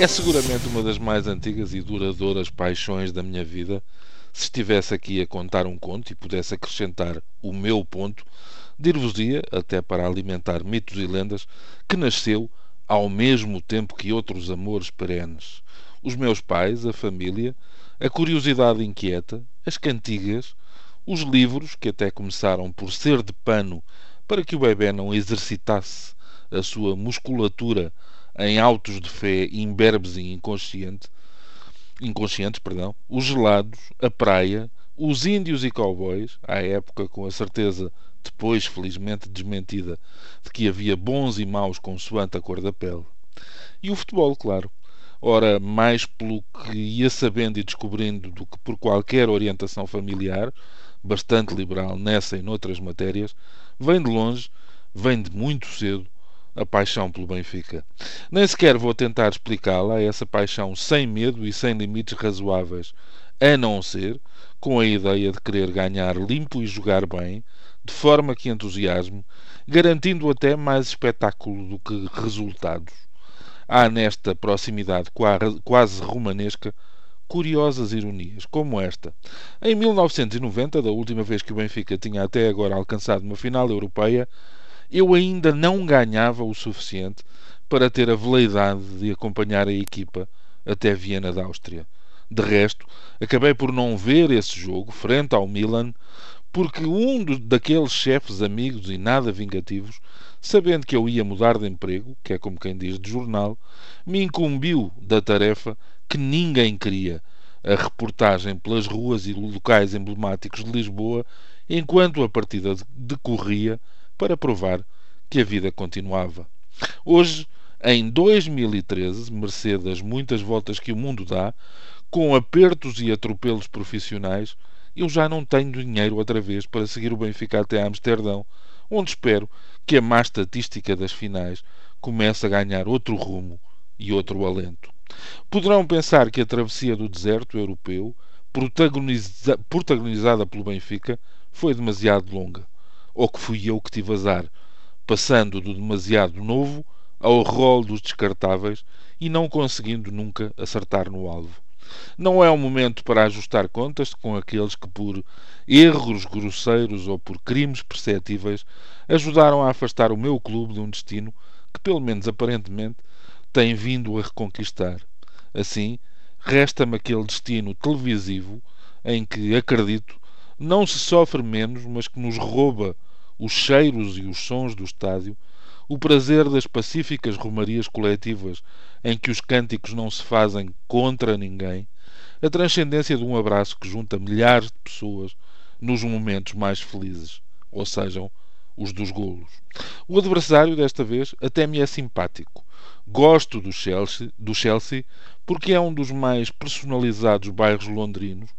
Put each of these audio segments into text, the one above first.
É seguramente uma das mais antigas e duradouras paixões da minha vida. Se estivesse aqui a contar um conto e pudesse acrescentar o meu ponto, dir-vos-ia, até para alimentar mitos e lendas, que nasceu ao mesmo tempo que outros amores perenes. Os meus pais, a família, a curiosidade inquieta, as cantigas, os livros, que até começaram por ser de pano para que o bebê não exercitasse a sua musculatura em autos de fé imberbes e inconsciente, inconscientes, perdão, os gelados, a praia, os índios e cowboys, à época com a certeza, depois felizmente desmentida, de que havia bons e maus consoante a cor da pele. E o futebol, claro. Ora, mais pelo que ia sabendo e descobrindo do que por qualquer orientação familiar, bastante liberal nessa e noutras matérias, vem de longe, vem de muito cedo, a paixão pelo Benfica. Nem sequer vou tentar explicá-la, essa paixão sem medo e sem limites razoáveis, a não ser com a ideia de querer ganhar limpo e jogar bem, de forma que entusiasme, garantindo até mais espetáculo do que resultados. Há nesta proximidade quase romanesca curiosas ironias, como esta. Em 1990, da última vez que o Benfica tinha até agora alcançado uma final europeia, eu ainda não ganhava o suficiente para ter a veleidade de acompanhar a equipa até Viena da Áustria. De resto, acabei por não ver esse jogo frente ao Milan, porque um daqueles chefes amigos e nada vingativos, sabendo que eu ia mudar de emprego, que é como quem diz de jornal, me incumbiu da tarefa que ninguém queria, a reportagem pelas ruas e locais emblemáticos de Lisboa, enquanto a partida decorria para provar que a vida continuava. Hoje, em 2013, mercê das muitas voltas que o mundo dá, com apertos e atropelos profissionais, eu já não tenho dinheiro outra vez para seguir o Benfica até Amsterdão, onde espero que a má estatística das finais comece a ganhar outro rumo e outro alento. Poderão pensar que a travessia do deserto europeu, protagoniza protagonizada pelo Benfica, foi demasiado longa ou que fui eu que tive azar, passando do demasiado novo ao rol dos descartáveis e não conseguindo nunca acertar no alvo. Não é o momento para ajustar contas com aqueles que, por erros grosseiros ou por crimes perceptíveis, ajudaram a afastar o meu clube de um destino que, pelo menos aparentemente, tem vindo a reconquistar. Assim, resta-me aquele destino televisivo em que, acredito, não se sofre menos, mas que nos rouba os cheiros e os sons do estádio, o prazer das pacíficas romarias coletivas em que os cânticos não se fazem contra ninguém, a transcendência de um abraço que junta milhares de pessoas nos momentos mais felizes, ou sejam, os dos golos. O adversário, desta vez, até me é simpático. Gosto do Chelsea, do Chelsea porque é um dos mais personalizados bairros londrinos,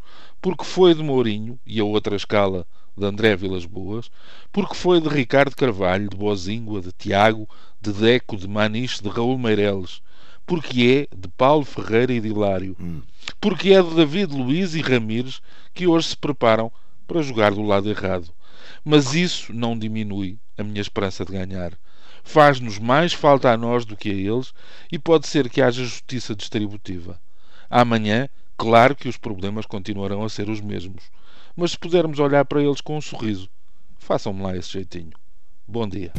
porque foi de Mourinho e a outra escala de André Vilas Boas, porque foi de Ricardo Carvalho, de Bozíngua, de Tiago, de Deco, de Maniche, de Raul Meireles, porque é de Paulo Ferreira e de Hilário, hum. porque é de David Luiz e Ramires que hoje se preparam para jogar do lado errado. Mas isso não diminui a minha esperança de ganhar. Faz-nos mais falta a nós do que a eles e pode ser que haja justiça distributiva. Amanhã, claro que os problemas continuarão a ser os mesmos mas se pudermos olhar para eles com um sorriso, façam-me lá esse jeitinho. Bom dia.